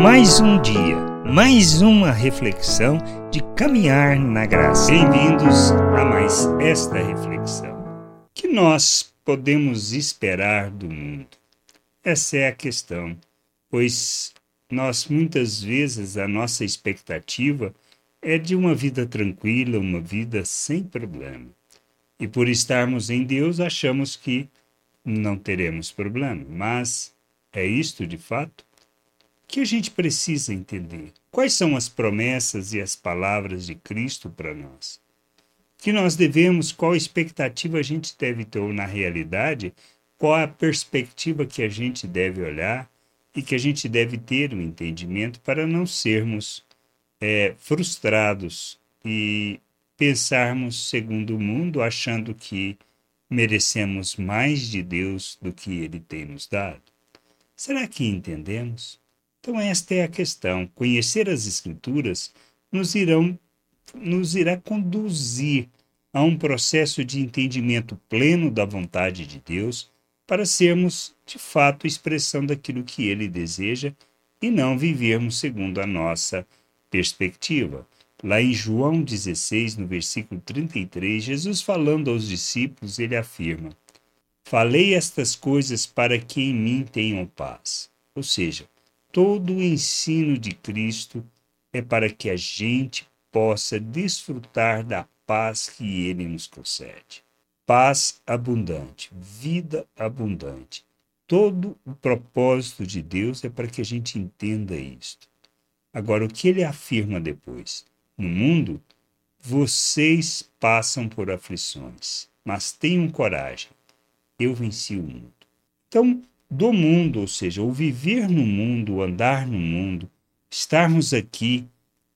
Mais um dia, mais uma reflexão de caminhar na graça. Bem-vindos a mais esta reflexão. Que nós podemos esperar do mundo? Essa é a questão, pois nós muitas vezes a nossa expectativa é de uma vida tranquila, uma vida sem problema. E por estarmos em Deus, achamos que não teremos problema. Mas é isto de fato? Que a gente precisa entender? Quais são as promessas e as palavras de Cristo para nós? Que nós devemos, qual expectativa a gente deve ter, ou na realidade, qual a perspectiva que a gente deve olhar e que a gente deve ter um entendimento para não sermos é, frustrados e pensarmos segundo o mundo, achando que merecemos mais de Deus do que Ele tem nos dado. Será que entendemos? Então, esta é a questão. Conhecer as Escrituras nos, irão, nos irá conduzir a um processo de entendimento pleno da vontade de Deus para sermos, de fato, expressão daquilo que Ele deseja e não vivermos segundo a nossa perspectiva. Lá em João 16, no versículo 33, Jesus falando aos discípulos, ele afirma: Falei estas coisas para que em mim tenham paz. Ou seja, todo o ensino de Cristo é para que a gente possa desfrutar da paz que ele nos concede. Paz abundante, vida abundante. Todo o propósito de Deus é para que a gente entenda isto. Agora, o que ele afirma depois? No mundo, vocês passam por aflições, mas tenham coragem. Eu venci o mundo. Então, do mundo, ou seja, o viver no mundo, o andar no mundo, estarmos aqui,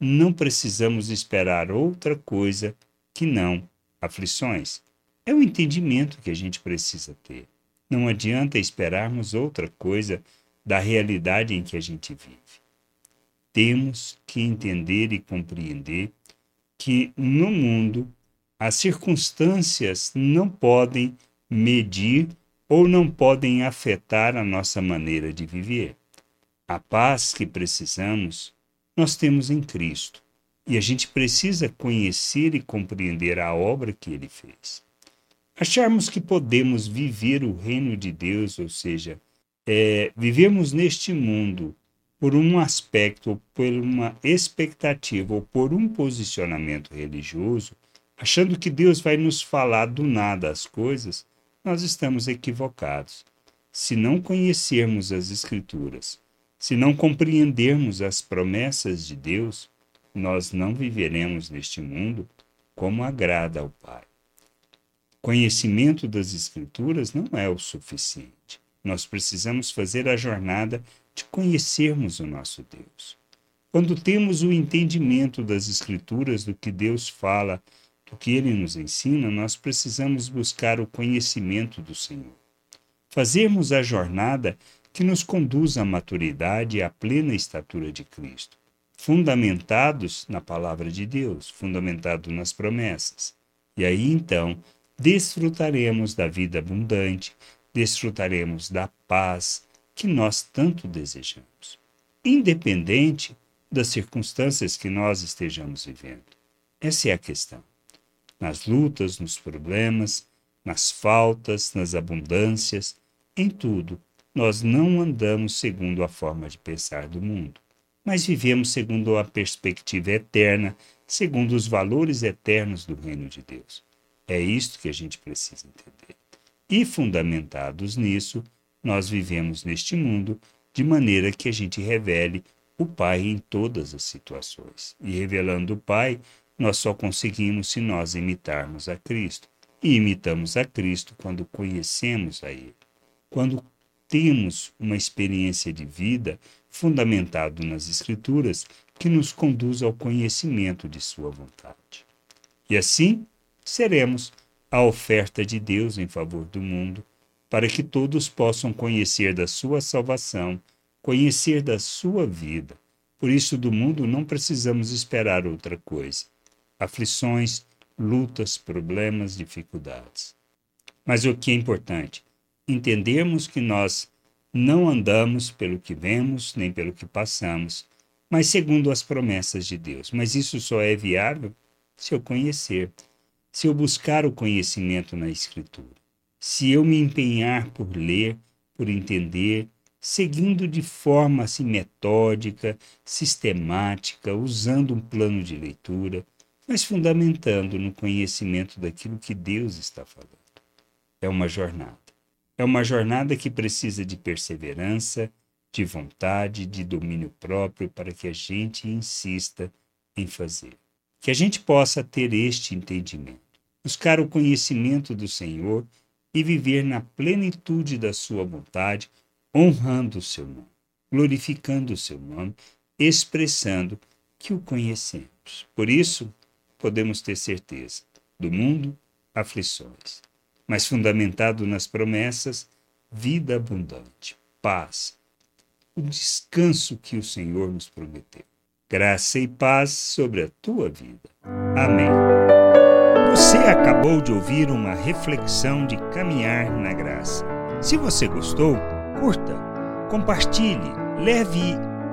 não precisamos esperar outra coisa que não aflições. É o entendimento que a gente precisa ter. Não adianta esperarmos outra coisa da realidade em que a gente vive. Temos que entender e compreender que no mundo as circunstâncias não podem medir ou não podem afetar a nossa maneira de viver. A paz que precisamos, nós temos em Cristo. E a gente precisa conhecer e compreender a obra que ele fez. Acharmos que podemos viver o reino de Deus, ou seja, é, vivemos neste mundo por um aspecto, ou por uma expectativa, ou por um posicionamento religioso, achando que Deus vai nos falar do nada as coisas, nós estamos equivocados. Se não conhecermos as Escrituras, se não compreendermos as promessas de Deus, nós não viveremos neste mundo como agrada ao Pai. Conhecimento das Escrituras não é o suficiente. Nós precisamos fazer a jornada de conhecermos o nosso Deus. Quando temos o entendimento das Escrituras, do que Deus fala o que ele nos ensina, nós precisamos buscar o conhecimento do Senhor. Fazermos a jornada que nos conduz à maturidade e à plena estatura de Cristo, fundamentados na palavra de Deus, fundamentados nas promessas. E aí então desfrutaremos da vida abundante, desfrutaremos da paz que nós tanto desejamos, independente das circunstâncias que nós estejamos vivendo. Essa é a questão nas lutas, nos problemas, nas faltas, nas abundâncias, em tudo, nós não andamos segundo a forma de pensar do mundo, mas vivemos segundo a perspectiva eterna, segundo os valores eternos do reino de Deus. É isto que a gente precisa entender. E fundamentados nisso, nós vivemos neste mundo de maneira que a gente revele o Pai em todas as situações. E revelando o Pai, nós só conseguimos se nós imitarmos a Cristo. E imitamos a Cristo quando conhecemos a Ele. Quando temos uma experiência de vida fundamentado nas Escrituras que nos conduz ao conhecimento de Sua vontade. E assim seremos a oferta de Deus em favor do mundo, para que todos possam conhecer da Sua salvação, conhecer da Sua vida. Por isso, do mundo não precisamos esperar outra coisa aflições, lutas, problemas, dificuldades. Mas o que é importante? Entendermos que nós Não andamos pelo que vemos, nem pelo que passamos, mas segundo as promessas de Deus. Mas isso só é viável se eu conhecer, se eu buscar o conhecimento na Escritura, se eu me empenhar por ler, por entender, seguindo de forma assim metódica, sistemática, usando um plano de leitura, mas fundamentando no conhecimento daquilo que Deus está falando. É uma jornada. É uma jornada que precisa de perseverança, de vontade, de domínio próprio para que a gente insista em fazer. Que a gente possa ter este entendimento, buscar o conhecimento do Senhor e viver na plenitude da sua vontade, honrando o seu nome, glorificando o seu nome, expressando que o conhecemos. Por isso, podemos ter certeza do mundo, aflições, mas fundamentado nas promessas, vida abundante, paz, o descanso que o Senhor nos prometeu. Graça e paz sobre a tua vida. Amém. Você acabou de ouvir uma reflexão de caminhar na graça. Se você gostou, curta, compartilhe, leve